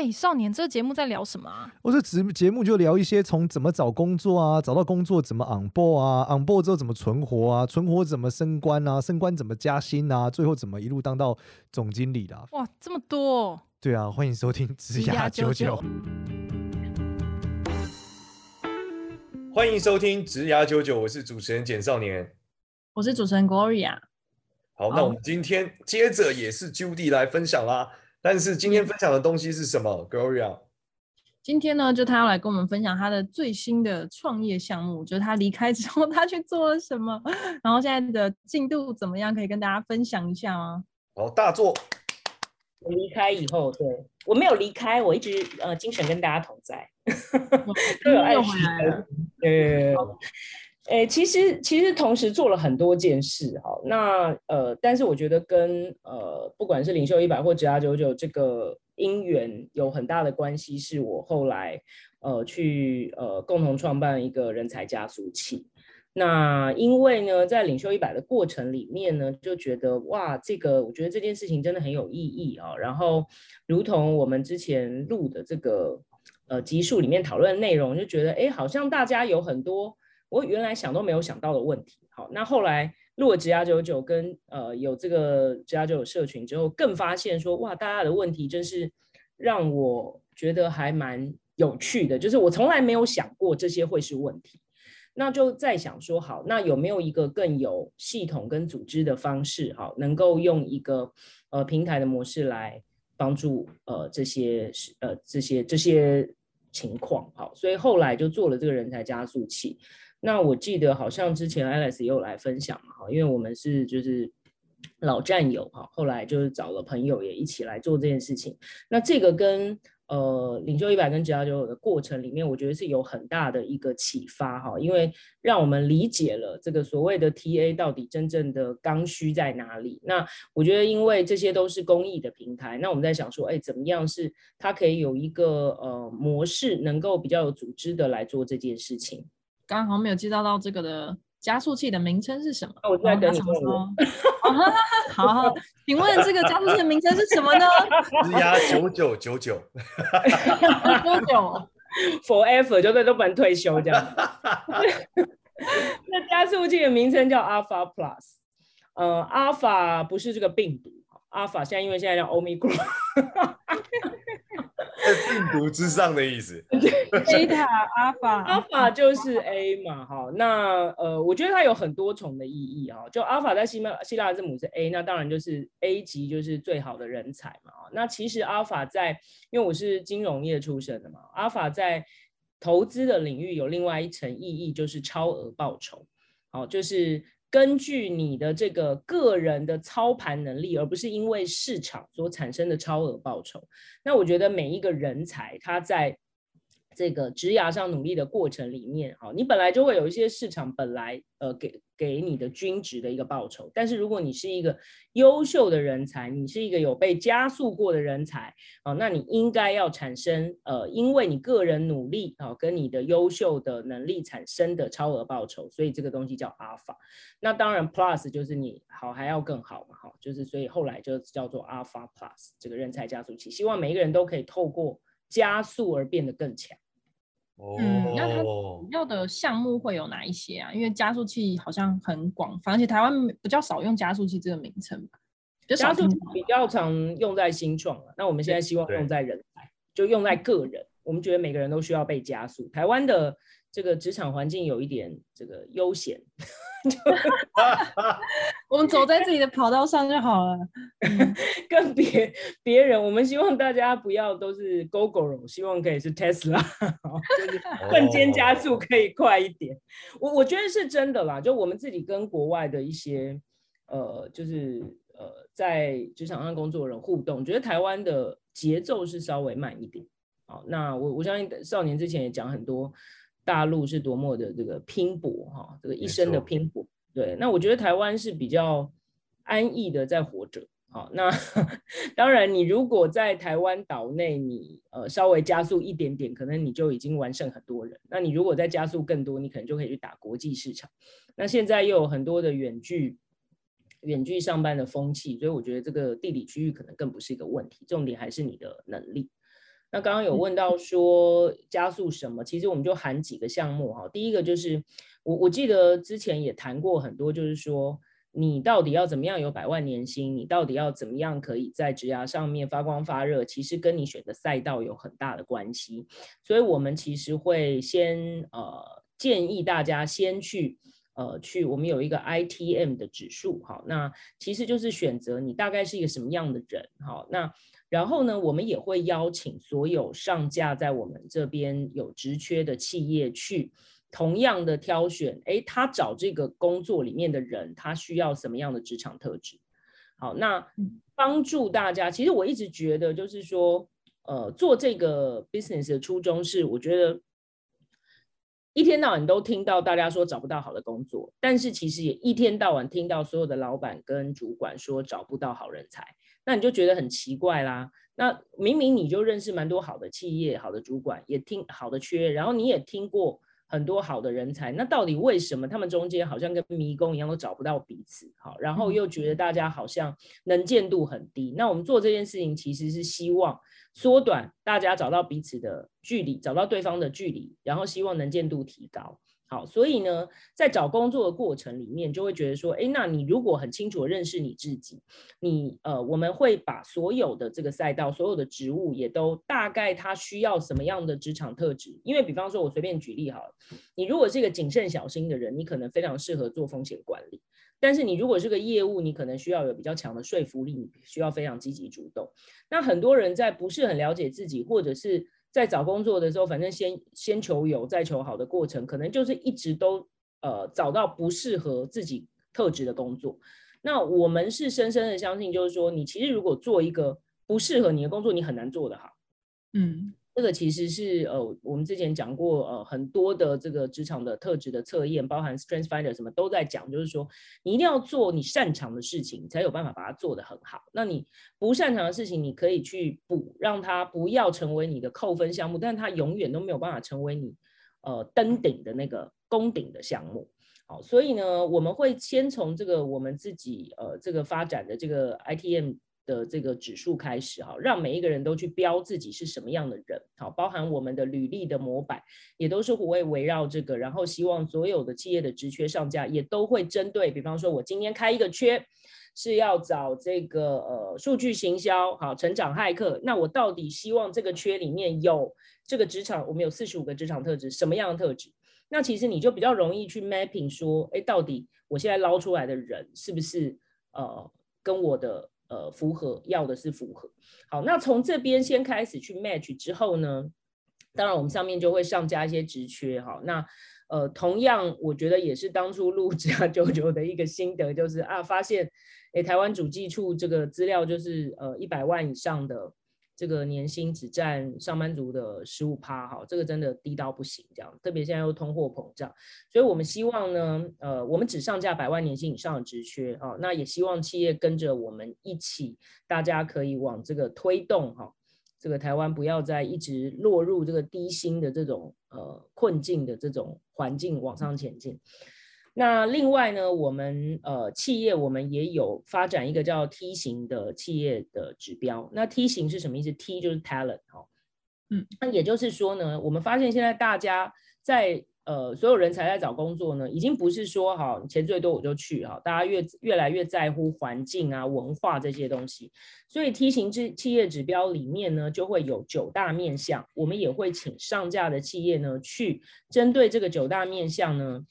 哎、欸，少年，这个节目在聊什么啊？我这节节目就聊一些从怎么找工作啊，找到工作怎么 on board 啊，on board 之后怎么存活啊，存活怎么升官啊，升官怎么加薪啊，最后怎么一路当到总经理的、啊。哇，这么多！对啊，欢迎收听职涯九九。欢迎收听职涯九九，我是主持人简少年，我是主持人 Gloria。好，那我们今天接着也是 Judy 来分享啦。但是今天分享的东西是什么，Gloria？今天呢，就他要来跟我们分享他的最新的创业项目，就是他离开之后他去做了什么，然后现在的进度怎么样，可以跟大家分享一下吗？好，大作。我离开以后，对，我没有离开，我一直呃精神跟大家同在，都有爱回来了。对。诶，其实其实同时做了很多件事哈，那呃，但是我觉得跟呃，不管是领袖一百或职涯九九这个因缘有很大的关系，是我后来呃去呃共同创办一个人才加速器。那因为呢，在领袖一百的过程里面呢，就觉得哇，这个我觉得这件事情真的很有意义啊。然后，如同我们之前录的这个呃集数里面讨论的内容，就觉得诶，好像大家有很多。我原来想都没有想到的问题，好，那后来录了职涯九九跟呃有这个职涯九九社群之后，更发现说哇，大家的问题真是让我觉得还蛮有趣的，就是我从来没有想过这些会是问题，那就在想说好，那有没有一个更有系统跟组织的方式，好，能够用一个呃平台的模式来帮助呃这些呃这些这些情况，好，所以后来就做了这个人才加速器。那我记得好像之前 Alex 也有来分享嘛，哈，因为我们是就是老战友哈，后来就是找了朋友也一起来做这件事情。那这个跟呃领袖一百跟职涯九九的过程里面，我觉得是有很大的一个启发哈，因为让我们理解了这个所谓的 TA 到底真正的刚需在哪里。那我觉得因为这些都是公益的平台，那我们在想说，哎，怎么样是它可以有一个呃模式，能够比较有组织的来做这件事情。刚好没有介绍到这个的加速器的名称是什么？我在等你说。好，好，请问这个加速器的名称是什么呢？是压九九九九，九 九，forever 就在都不能退休这样。那加速器的名称叫 Alpha Plus，呃，Alpha 不是这个病毒，Alpha 现在因为现在叫 Omicron。在病毒之上的意思。贝塔、阿法，阿法就是 A 嘛，哈，那呃，我觉得它有很多重的意义啊。就阿法在希腊希腊字母是 A，那当然就是 A 级就是最好的人才嘛。那其实阿法在，因为我是金融业出身的嘛，阿法在投资的领域有另外一层意义，就是超额报酬，好，就是。根据你的这个个人的操盘能力，而不是因为市场所产生的超额报酬。那我觉得每一个人才他在这个职涯上努力的过程里面，好，你本来就会有一些市场本来呃给。给你的均值的一个报酬，但是如果你是一个优秀的人才，你是一个有被加速过的人才啊，那你应该要产生呃，因为你个人努力啊，跟你的优秀的能力产生的超额报酬，所以这个东西叫阿尔法。那当然 Plus 就是你好还要更好嘛，哈，就是所以后来就叫做阿尔法 Plus 这个人才加速器，希望每一个人都可以透过加速而变得更强。嗯，那它主要的项目会有哪一些啊？因为加速器好像很广泛，而且台湾比较少用加速器这个名称吧。加速器比较常用在新创，那我们现在希望用在人才，就用在个人。我们觉得每个人都需要被加速。台湾的这个职场环境有一点这个悠闲。我们走在自己的跑道上就好了，跟别别人，我们希望大家不要都是 Gogoro，希望可以是 Tesla，就是瞬间加速可以快一点。我我觉得是真的啦，就我们自己跟国外的一些呃，就是呃，在职场上工作的人互动，觉得台湾的节奏是稍微慢一点。好，那我我相信少年之前也讲很多。大陆是多么的这个拼搏哈，这个一生的拼搏。对，那我觉得台湾是比较安逸的在活着。好，那 当然，你如果在台湾岛内，你呃稍微加速一点点，可能你就已经完胜很多人。那你如果再加速更多，你可能就可以去打国际市场。那现在又有很多的远距远距上班的风气，所以我觉得这个地理区域可能更不是一个问题，重点还是你的能力。那刚刚有问到说加速什么，其实我们就含几个项目哈。第一个就是我我记得之前也谈过很多，就是说你到底要怎么样有百万年薪，你到底要怎么样可以在职涯上面发光发热，其实跟你选的赛道有很大的关系。所以我们其实会先呃建议大家先去呃去，我们有一个 ITM 的指数，好，那其实就是选择你大概是一个什么样的人，好，那。然后呢，我们也会邀请所有上架在我们这边有职缺的企业去同样的挑选，诶，他找这个工作里面的人，他需要什么样的职场特质？好，那帮助大家。其实我一直觉得，就是说，呃，做这个 business 的初衷是，我觉得一天到晚都听到大家说找不到好的工作，但是其实也一天到晚听到所有的老板跟主管说找不到好人才。那你就觉得很奇怪啦。那明明你就认识蛮多好的企业、好的主管，也听好的缺，然后你也听过很多好的人才，那到底为什么他们中间好像跟迷宫一样都找不到彼此？好，然后又觉得大家好像能见度很低。那我们做这件事情其实是希望缩短大家找到彼此的距离，找到对方的距离，然后希望能见度提高。好，所以呢，在找工作的过程里面，就会觉得说，哎，那你如果很清楚认识你自己，你呃，我们会把所有的这个赛道、所有的职务，也都大概他需要什么样的职场特质。因为比方说，我随便举例好了，你如果是一个谨慎小心的人，你可能非常适合做风险管理；但是你如果是个业务，你可能需要有比较强的说服力，你需要非常积极主动。那很多人在不是很了解自己，或者是在找工作的时候，反正先先求有，再求好的过程，可能就是一直都呃找到不适合自己特质的工作。那我们是深深的相信，就是说，你其实如果做一个不适合你的工作，你很难做得好。嗯。这个其实是呃，我们之前讲过呃，很多的这个职场的特质的测验，包含 Strength Finder 什么都在讲，就是说你一定要做你擅长的事情，才有办法把它做得很好。那你不擅长的事情，你可以去补，让它不要成为你的扣分项目，但它永远都没有办法成为你呃登顶的那个攻顶的项目。好，所以呢，我们会先从这个我们自己呃这个发展的这个 ITM。的这个指数开始哈，让每一个人都去标自己是什么样的人，好，包含我们的履历的模板也都是会围绕这个，然后希望所有的企业的职缺上架也都会针对，比方说我今天开一个缺是要找这个呃数据行销好成长骇客，那我到底希望这个缺里面有这个职场，我们有四十五个职场特质，什么样的特质？那其实你就比较容易去 mapping 说，哎，到底我现在捞出来的人是不是呃跟我的。呃，符合要的是符合。好，那从这边先开始去 match 之后呢，当然我们上面就会上加一些职缺。哈，那呃，同样我觉得也是当初录职涯99的一个心得，就是啊，发现诶，台湾主计处这个资料就是呃一百万以上的。这个年薪只占上班族的十五趴，哈，这个真的低到不行，这样，特别现在又通货膨胀，所以我们希望呢，呃，我们只上架百万年薪以上的职缺，啊，那也希望企业跟着我们一起，大家可以往这个推动，哈，这个台湾不要再一直落入这个低薪的这种呃困境的这种环境往上前进。那另外呢，我们呃企业我们也有发展一个叫 T 型的企业的指标。那 T 型是什么意思？T 就是 talent 哈，嗯，那也就是说呢，我们发现现在大家在呃所有人才在找工作呢，已经不是说哈钱最多我就去哈，大家越越来越在乎环境啊文化这些东西。所以 T 型制企业指标里面呢，就会有九大面向，我们也会请上架的企业呢去针对这个九大面向呢。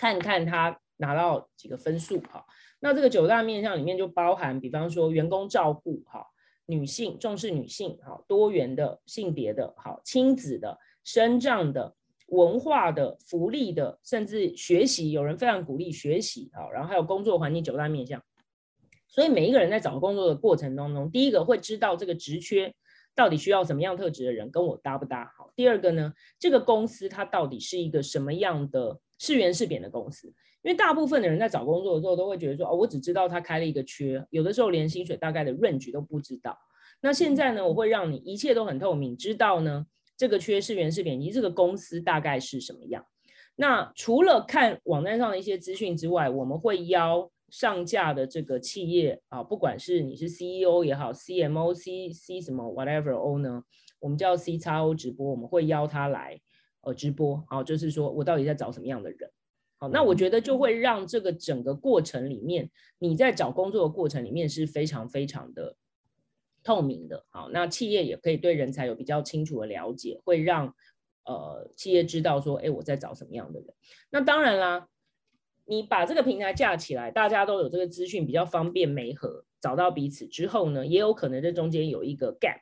看看他拿到几个分数哈，那这个九大面向里面就包含，比方说员工照顾哈，女性重视女性哈，多元的性别的好，亲子的、生障的、文化的、福利的，甚至学习，有人非常鼓励学习啊，然后还有工作环境九大面向。所以每一个人在找工作的过程当中，第一个会知道这个职缺到底需要什么样特质的人，跟我搭不搭好。第二个呢，这个公司它到底是一个什么样的？是圆是扁的公司，因为大部分的人在找工作的时候都会觉得说，哦，我只知道他开了一个缺，有的时候连薪水大概的 range 都不知道。那现在呢，我会让你一切都很透明，知道呢这个缺是圆是扁，以及这个公司大概是什么样。那除了看网站上的一些资讯之外，我们会邀上架的这个企业啊，不管是你是 CEO 也好，CMO、C C 什么 whatever O 呢。我们叫 CXO 直播，我们会邀他来呃直播，好，就是说我到底在找什么样的人，好，那我觉得就会让这个整个过程里面，你在找工作的过程里面是非常非常的透明的，好，那企业也可以对人才有比较清楚的了解，会让呃企业知道说，哎，我在找什么样的人，那当然啦。你把这个平台架起来，大家都有这个资讯，比较方便媒合，找到彼此之后呢，也有可能这中间有一个 gap。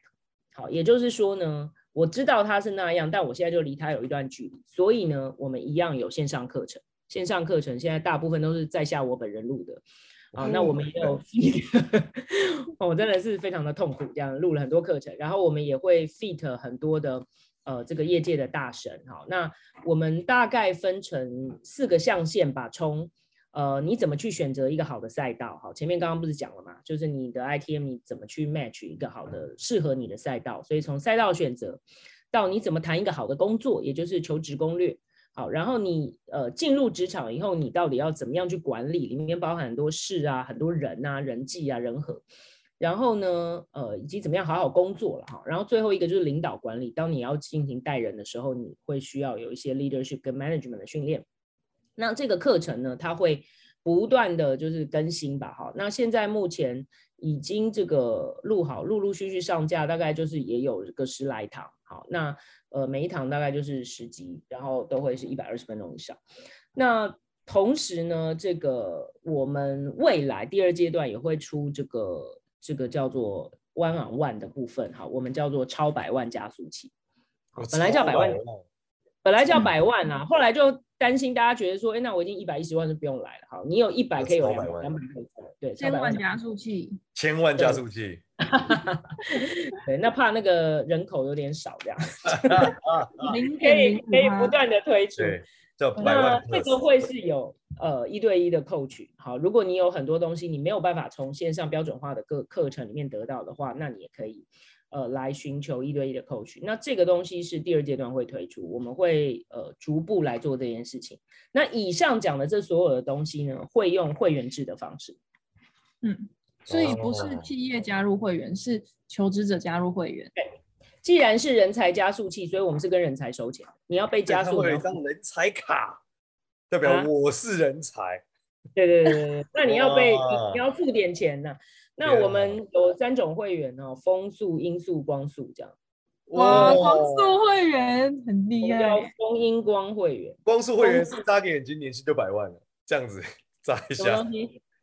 好，也就是说呢，我知道他是那样，但我现在就离他有一段距离，所以呢，我们一样有线上课程。线上课程现在大部分都是在下我本人录的。啊，那我们也有 feed，我 真的是非常的痛苦，这样录了很多课程，然后我们也会 feed 很多的。呃，这个业界的大神，好，那我们大概分成四个象限吧。从呃，你怎么去选择一个好的赛道？好，前面刚刚不是讲了嘛，就是你的 ITM 你怎么去 match 一个好的适合你的赛道？所以从赛道选择到你怎么谈一个好的工作，也就是求职攻略。好，然后你呃进入职场以后，你到底要怎么样去管理？里面包含很多事啊，很多人啊，人际啊，人和。然后呢，呃，以及怎么样好好工作了哈。然后最后一个就是领导管理。当你要进行带人的时候，你会需要有一些 leadership 跟 management 的训练。那这个课程呢，它会不断的就是更新吧，哈。那现在目前已经这个录好，陆陆续续上架，大概就是也有个十来堂。好，那呃每一堂大概就是十集，然后都会是一百二十分钟以上。那同时呢，这个我们未来第二阶段也会出这个。这个叫做 one on one 的部分，哈，我们叫做超百万加速器。本来叫百万，本来叫百万啊，后来就担心大家觉得说，哎，那我已经一百一十万就不用来了，好，你有一百可以有两百，两百可以对，千万加速器，千万加速器，对，那怕那个人口有点少，这样，可以可以不断的推出。那这个会是有呃一对一的 coach，好，如果你有很多东西你没有办法从线上标准化的课课程里面得到的话，那你也可以呃来寻求一对一的 coach。那这个东西是第二阶段会推出，我们会呃逐步来做这件事情。那以上讲的这所有的东西呢，会用会员制的方式。嗯，所以不是企业加入会员，是求职者加入会员。对。既然是人才加速器，所以我们是跟人才收钱。你要被加速，有一张人才卡，代表我是人才。啊、对对对对，那你要被你，要付点钱呢、啊。那我们有三种会员哦，风速、音速、光速这样。哇，光速会员很厉害。叫风音光会员，光速会员是眨个眼睛年薪就百万了，这样子 眨一下。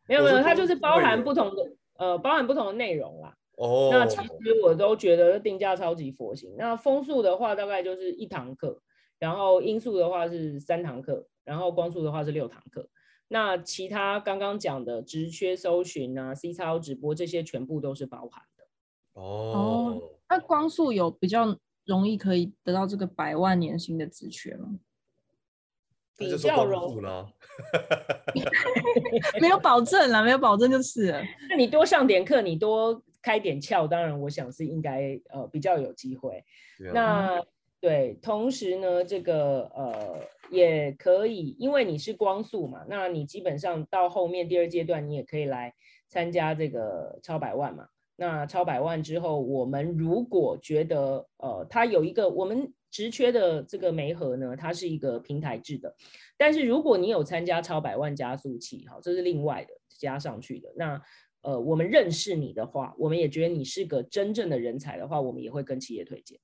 没有没有，它就是包含不同的呃，包含不同的内容啦。哦，oh. 那其实我都觉得定价超级佛心。那风速的话大概就是一堂课，然后音速的话是三堂课，然后光速的话是六堂课。那其他刚刚讲的职缺搜寻啊、CXO 直播这些全部都是包含的。哦，oh. 那光速有比较容易可以得到这个百万年薪的职缺吗？比较容易，没有保证啦，没有保证就是了。那你多上点课，你多。开点窍，当然我想是应该呃比较有机会。那对，同时呢，这个呃也可以，因为你是光速嘛，那你基本上到后面第二阶段，你也可以来参加这个超百万嘛。那超百万之后，我们如果觉得呃它有一个我们直缺的这个媒合呢，它是一个平台制的，但是如果你有参加超百万加速器，好，这是另外的加上去的那。呃，我们认识你的话，我们也觉得你是个真正的人才的话，我们也会跟企业推荐。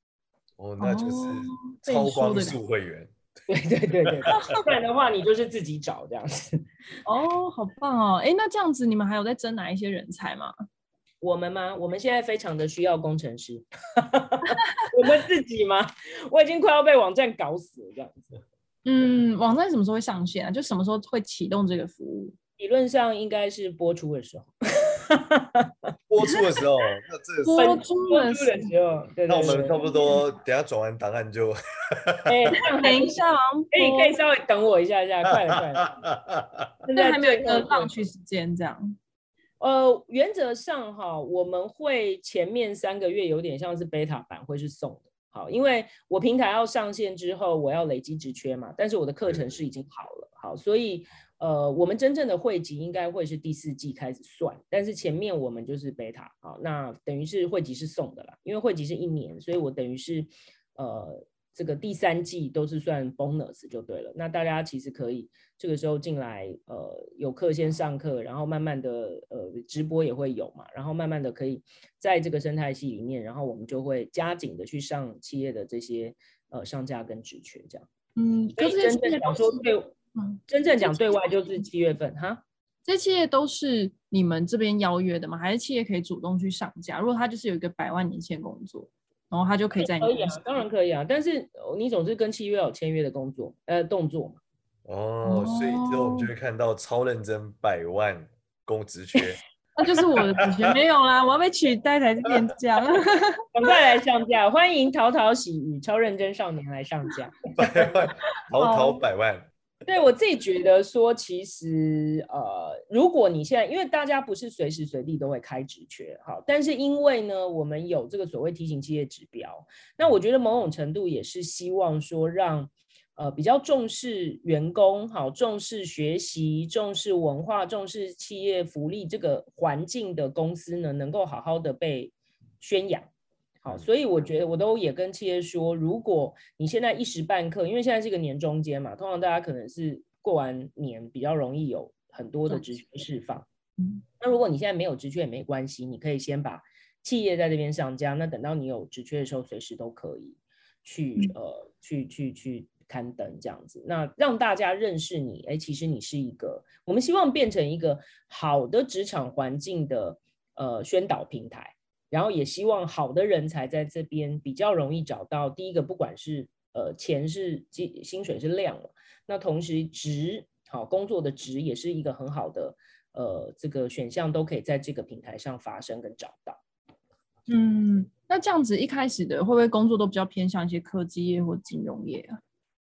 哦，那就是超光速会员。对对对对，不然 的话你就是自己找这样子。哦，好棒哦！哎，那这样子你们还有在争哪一些人才吗？我们吗？我们现在非常的需要工程师。我们自己吗？我已经快要被网站搞死了这样子。嗯，网站什么时候会上线啊？就什么时候会启动这个服务？理论上应该是播出的时候。播出的时候，那这个播出的时候，那我们差不多等下转完档案就，哎，等一下，可以可以稍微等我一下，一下，快了快了，现在还没有一个放去时间这样。呃，原则上哈，我们会前面三个月有点像是 beta 版，会是送的。好，因为我平台要上线之后，我要累积职缺嘛，但是我的课程是已经好了。好，所以呃，我们真正的会籍应该会是第四季开始算，但是前面我们就是 beta，好，那等于是会籍是送的啦，因为会籍是一年，所以我等于是呃。这个第三季都是算 bonus 就对了，那大家其实可以这个时候进来，呃，有课先上课，然后慢慢的，呃，直播也会有嘛，然后慢慢的可以在这个生态系里面，然后我们就会加紧的去上企业的这些呃上架跟职缺这样。嗯，所以真正想说对，嗯，真正讲对外就是七月份哈。这些企业都是你们这边邀约的吗？还是企业可以主动去上架？如果他就是有一个百万年限工作？然后他就可以在你可以啊，当然可以啊，但是你总是跟契约有签约的工作呃动作嘛。哦，所以之后我们就会看到超认真百万公职缺，那就是我的职缺没有啦，我要被取代才是变价 赶快来上架，欢迎淘淘喜与超认真少年来上架，百万淘淘百万。对我自己觉得说，其实呃，如果你现在，因为大家不是随时随地都会开职缺，好，但是因为呢，我们有这个所谓提醒企业指标，那我觉得某种程度也是希望说让呃比较重视员工，好，重视学习、重视文化、重视企业福利这个环境的公司呢，能够好好的被宣扬。好，所以我觉得我都也跟企业说，如果你现在一时半刻，因为现在是一个年中间嘛，通常大家可能是过完年比较容易有很多的职缺释放。嗯，那如果你现在没有职缺也没关系，你可以先把企业在这边上架，那等到你有职缺的时候，随时都可以去呃去去去刊登这样子，那让大家认识你，哎，其实你是一个，我们希望变成一个好的职场环境的呃宣导平台。然后也希望好的人才在这边比较容易找到。第一个，不管是呃钱是薪薪水是量了，那同时职好工作的职也是一个很好的呃这个选项，都可以在这个平台上发生跟找到。嗯，那这样子一开始的会不会工作都比较偏向一些科技业或金融业啊？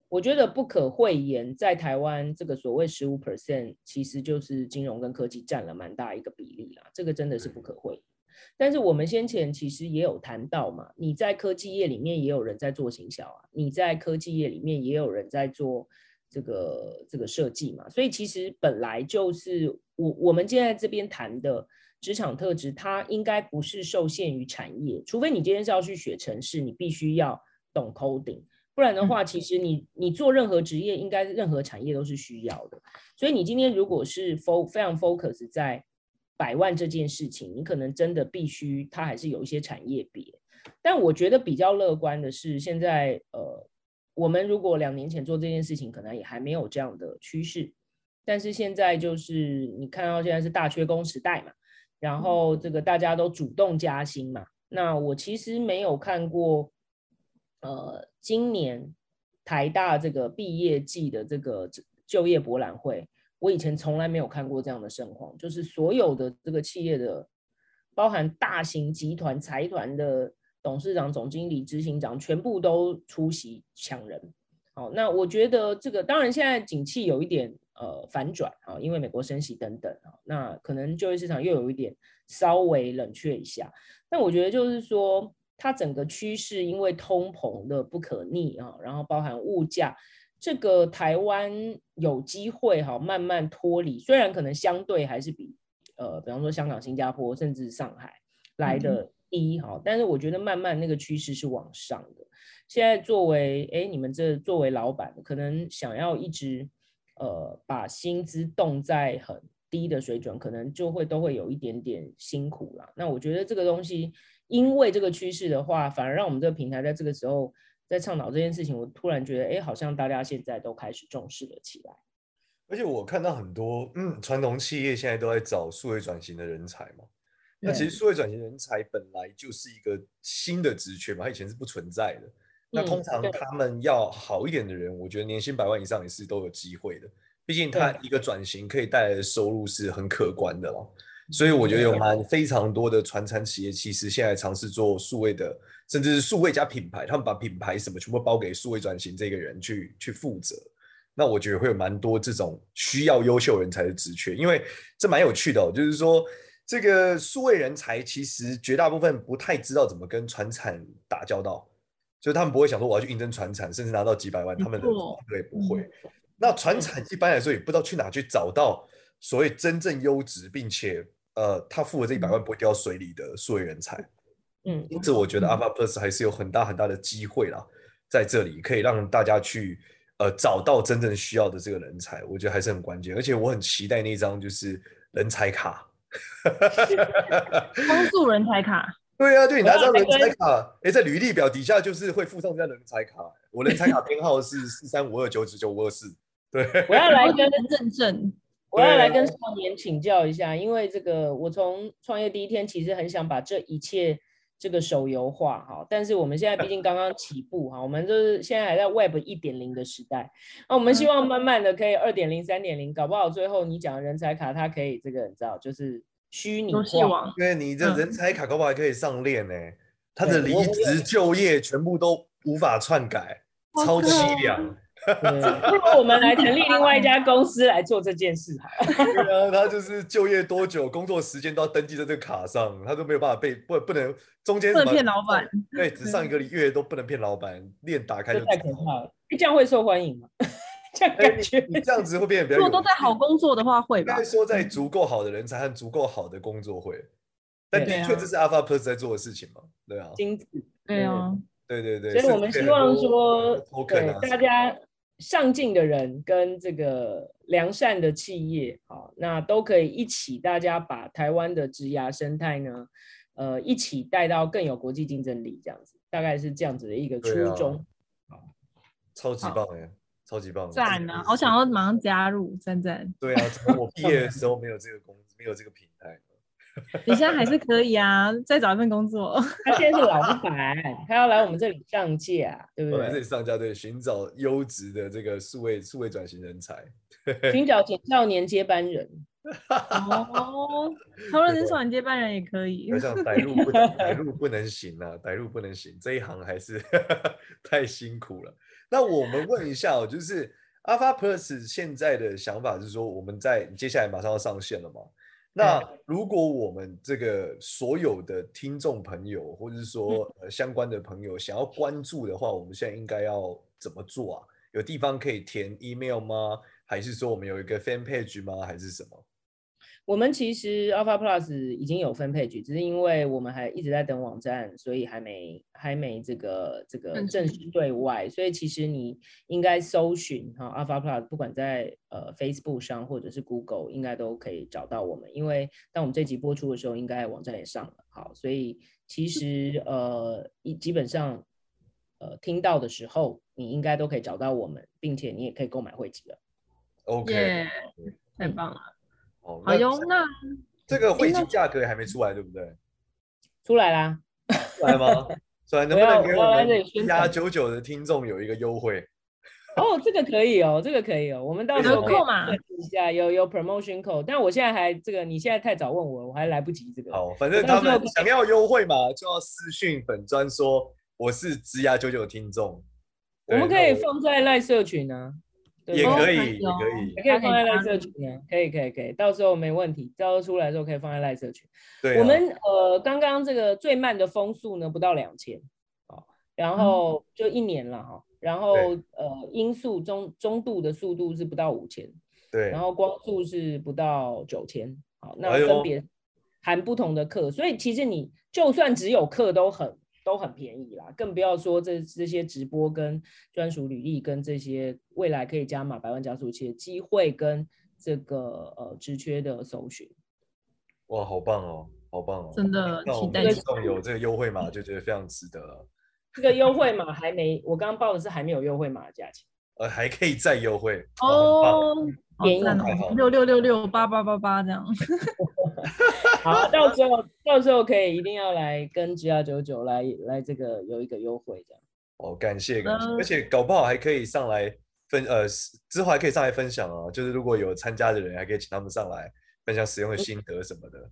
我觉得不可讳言，在台湾这个所谓十五 percent，其实就是金融跟科技占了蛮大一个比例啦。这个真的是不可讳言。但是我们先前其实也有谈到嘛，你在科技业里面也有人在做行销啊，你在科技业里面也有人在做这个这个设计嘛，所以其实本来就是我我们现在这边谈的职场特质，它应该不是受限于产业，除非你今天是要去学城市，你必须要懂 coding，不然的话，其实你你做任何职业，应该任何产业都是需要的。所以你今天如果是 fo 非常 focus 在百万这件事情，你可能真的必须，它还是有一些产业别。但我觉得比较乐观的是，现在呃，我们如果两年前做这件事情，可能也还没有这样的趋势。但是现在就是你看到现在是大缺工时代嘛，然后这个大家都主动加薪嘛。那我其实没有看过，呃，今年台大这个毕业季的这个就业博览会。我以前从来没有看过这样的盛况，就是所有的这个企业的，包含大型集团财团的董事长、总经理、执行长，全部都出席抢人。好，那我觉得这个当然现在景气有一点呃反转啊，因为美国升息等等啊，那可能就业市场又有一点稍微冷却一下。但我觉得就是说，它整个趋势因为通膨的不可逆啊，然后包含物价。这个台湾有机会哈，慢慢脱离，虽然可能相对还是比呃，比方说香港、新加坡甚至上海来的低哈，但是我觉得慢慢那个趋势是往上的。现在作为哎，你们这作为老板，可能想要一直呃把薪资冻在很低的水准，可能就会都会有一点点辛苦啦。那我觉得这个东西，因为这个趋势的话，反而让我们这个平台在这个时候。在倡导这件事情，我突然觉得，哎，好像大家现在都开始重视了起来。而且我看到很多，嗯，传统企业现在都在找数位转型的人才嘛。那其实数位转型人才本来就是一个新的职缺嘛，它以前是不存在的。那通常他们要好一点的人，我觉得年薪百万以上也是都有机会的。毕竟他一个转型可以带来的收入是很可观的了。所以我觉得有蛮非常多的传产企业，其实现在尝试做数位的。甚至是数位加品牌，他们把品牌什么全部包给数位转型这个人去去负责。那我觉得会有蛮多这种需要优秀人才的职缺，因为这蛮有趣的哦。就是说，这个数位人才其实绝大部分不太知道怎么跟传产打交道，就是他们不会想说我要去应征传产，甚至拿到几百万，他们的对不会。那传产一般来说也不知道去哪去找到所谓真正优质，并且呃，他付了这一百万不会掉水里的数位人才。嗯，因此我觉得 Alpha Plus 还是有很大很大的机会啦，在这里可以让大家去呃找到真正需要的这个人才，我觉得还是很关键。而且我很期待那张就是人才卡，工作人才卡。对啊，就你拿张人才卡，哎，在履历表底下就是会附上这张人才卡。我人才卡编号是四三五二九九九五二四。对，我要来跟认证，我要来跟少年请教一下，因为这个我从创业第一天其实很想把这一切。这个手游化哈，但是我们现在毕竟刚刚起步哈，我们就是现在还在 Web 一点零的时代，那我们希望慢慢的可以二点零、三点零，搞不好最后你讲的人才卡它可以这个你知道就是虚拟化，因为你这人才卡搞不好还可以上链呢，他的离职就业全部都无法篡改，超凄凉。如我们来成立另外一家公司来做这件事，好。对啊，他就是就业多久，工作时间都要登记在这个卡上，他都没有办法被不不能中间不能骗老板。对，只上一个月都不能骗老板，链打开就太可怕了。这样会受欢迎吗？这样感觉你这样子会变得比较。如果都在好工作的话，会吧？应该说在足够好的人才和足够好的工作会，但的确这是 Alpha Plus 在做的事情嘛？对啊，金子，对啊，对对对。所以我们希望说，对大家。上进的人跟这个良善的企业，好，那都可以一起，大家把台湾的职涯生态呢，呃，一起带到更有国际竞争力，这样子，大概是这样子的一个初衷。啊，超级棒哎，超级棒，赞啊！好想要马上加入，赞赞。对啊，怎么我毕业的时候没有这个工，没有这个平台？你现在还是可以啊，再找一份工作。他现在是老板，他要来我们这里上架，对不对？来这里上架，对，寻找优质的这个数位数位转型人才，寻找青少年接班人。哦，讨论青少年接班人也可以。我想歹路不歹路不能行啊，歹路不能行，这一行还是 太辛苦了。那我们问一下哦，就是 Alpha Plus 现在的想法是说，我们在接下来马上要上线了吗？那如果我们这个所有的听众朋友，或者是说呃相关的朋友想要关注的话，我们现在应该要怎么做啊？有地方可以填 email 吗？还是说我们有一个 fan page 吗？还是什么？我们其实 Alpha Plus 已经有分配局只是因为我们还一直在等网站，所以还没还没这个这个正式对外。所以其实你应该搜寻哈 Alpha Plus，不管在呃 Facebook 上或者是 Google，应该都可以找到我们。因为当我们这集播出的时候，应该网站也上了。好，所以其实呃一基本上呃听到的时候，你应该都可以找到我们，并且你也可以购买会籍了。OK，yeah, 太棒了。哦，好哟，那这个会籍价格还没出来，对不对？出来啦，出来吗？出来，能不能给我们压九九的听众有一个优惠？哦，这个可以哦，这个可以哦，我们到时候可以问一下，有有 promotion code，但我现在还这个，你现在太早问我，我还来不及这个。好，反正他们想要优惠嘛，就要私讯本专说我是职涯九九的听众。我们可以放在赖社群呢。也可以，也可以，也可以放在赖社群呢。可以，可以，可以，到时候没问题。到时候出来的时候可以放在赖社群。对，我们呃，刚刚这个最慢的风速呢，不到两千，然后就一年了哈。然后呃，音速中中度的速度是不到五千，对。然后光速是不到九千，好，那分别含不同的课，所以其实你就算只有课都很。都很便宜啦，更不要说这这些直播跟专属履历跟这些未来可以加码百万加速器的机会跟这个呃职缺的搜寻。哇，好棒哦，好棒哦！真的期待有这个优惠码就觉得非常值得了。这个优惠码还没，我刚刚报的是还没有优惠码的价钱。呃，还可以再优惠哦，便宜六六六六八八八八这样。好，到时候到时候可以一定要来跟 G R 九九来来这个有一个优惠这样。哦，感谢感谢，而且搞不好还可以上来分呃之后还可以上来分享哦，就是如果有参加的人，还可以请他们上来分享使用的心得什么的。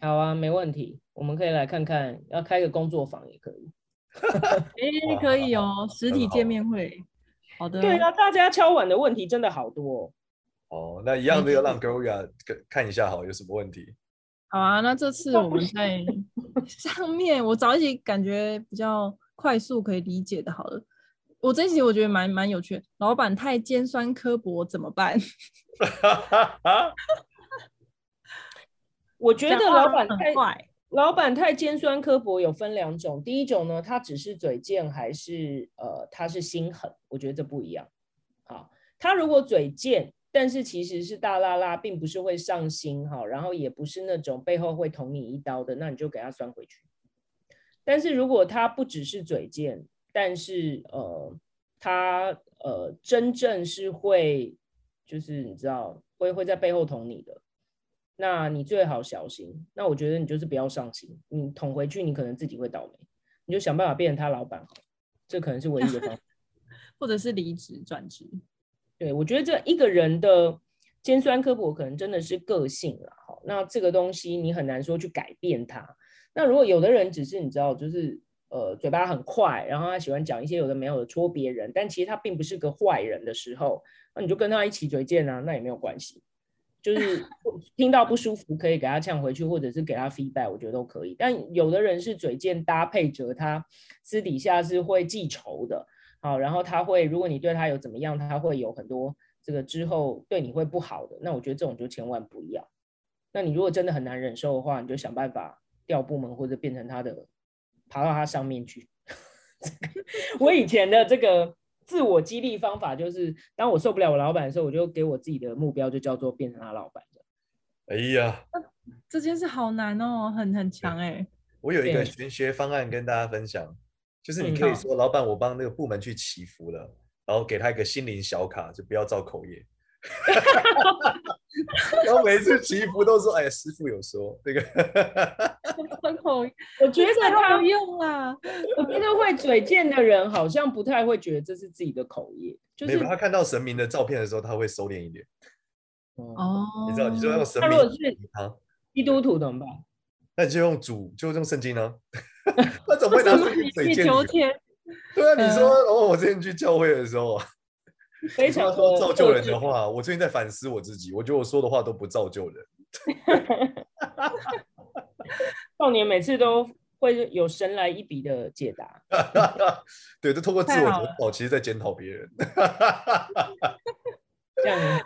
好啊，没问题，我们可以来看看，要开个工作坊也可以。哎，可以哦，实体见面会。好的。对啊，大家敲碗的问题真的好多哦。哦，那一样的要让 Gloria 看一下好，有什么问题？好啊，那这次我们在 上面，我找一些感觉比较快速可以理解的，好了。我这一集我觉得蛮蛮有趣的，老板太尖酸刻薄怎么办？我觉得老板太老板太尖酸刻薄有分两种，第一种呢，他只是嘴贱，还是呃他是心狠？我觉得这不一样。好，他如果嘴贱，但是其实是大拉拉，并不是会上心哈，然后也不是那种背后会捅你一刀的，那你就给他酸回去。但是如果他不只是嘴贱，但是呃他呃真正是会，就是你知道会会在背后捅你的。那你最好小心。那我觉得你就是不要上心，你捅回去，你可能自己会倒霉。你就想办法变成他老板，这可能是唯一的方法，或者是离职转职。对，我觉得这一个人的尖酸刻薄，可能真的是个性了。好，那这个东西你很难说去改变他。那如果有的人只是你知道，就是呃嘴巴很快，然后他喜欢讲一些有的没有的戳别人，但其实他并不是个坏人的时候，那你就跟他一起嘴贱啊，那也没有关系。就是 听到不舒服，可以给他呛回去，或者是给他 feedback，我觉得都可以。但有的人是嘴贱搭配着他私底下是会记仇的，好，然后他会，如果你对他有怎么样，他会有很多这个之后对你会不好的。那我觉得这种就千万不要。那你如果真的很难忍受的话，你就想办法调部门或者变成他的，爬到他上面去。我以前的这个。自我激励方法就是，当我受不了我老板的时候，我就给我自己的目标就叫做变成他老板。哎呀，这件事好难哦，很很强哎。我有一个玄学方案跟大家分享，就是你可以说，老板，我帮那个部门去祈福了，嗯，然后给他一个心灵小卡，就不要造口业。然后每次祈福都说：“哎，师傅有说这个。”我觉得他有用啊。我觉得会嘴贱的人好像不太会觉得这是自己的口业，就是他看到神明的照片的时候，他会收敛一点。哦，你知道，你就用神明。他如果是基督徒怎么办？那你就用主，就用圣经呢？他怎么会拿出嘴贱？对啊，你说哦，我之前去教会的时候。非 常多造就人的话，我最近在反思我自己，我觉得我说的话都不造就人。少年每次都会有神来一笔的解答，对，就通过自我检讨，其实在检讨别人。这样，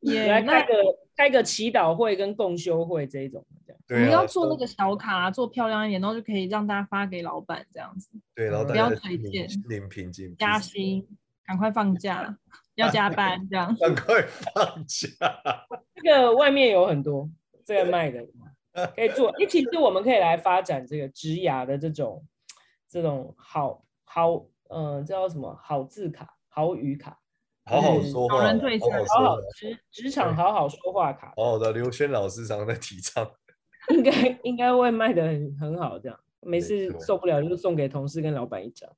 也来开个开个祈祷会跟共修会这一种，这样。我们要做那个小卡，做漂亮一点，然后就可以让大家发给老板这样子。对，然后不要推荐，零平静，加薪。赶快放假，要加班这样。赶快放假。这个外面有很多这个卖的，可以做。其实我们可以来发展这个职涯的这种这种好好嗯，这叫什么？好字卡、好语卡，好好说话，好人对词，好好职职场好好说话卡。好好的，刘轩老师常常在提倡，应该应该会卖的很很好。这样每次受不了就送给同事跟老板一张。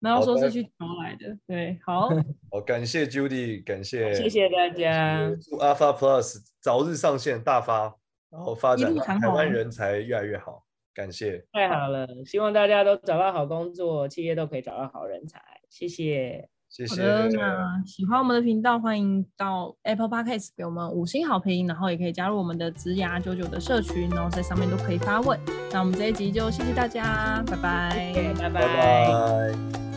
然后说是去求来的，对，好，好，感谢 Judy，感谢，谢谢大家，祝 Alpha Plus 早日上线大发，然后发展台湾人才越来越好，感谢，太好了，希望大家都找到好工作，企业都可以找到好人才，谢谢。谢谢。好的，那喜欢我们的频道，欢迎到 Apple Podcast 给我们五星好评，然后也可以加入我们的职涯九九的社群，然后在上面都可以发问。那我们这一集就谢谢大家，拜拜，拜拜。拜拜。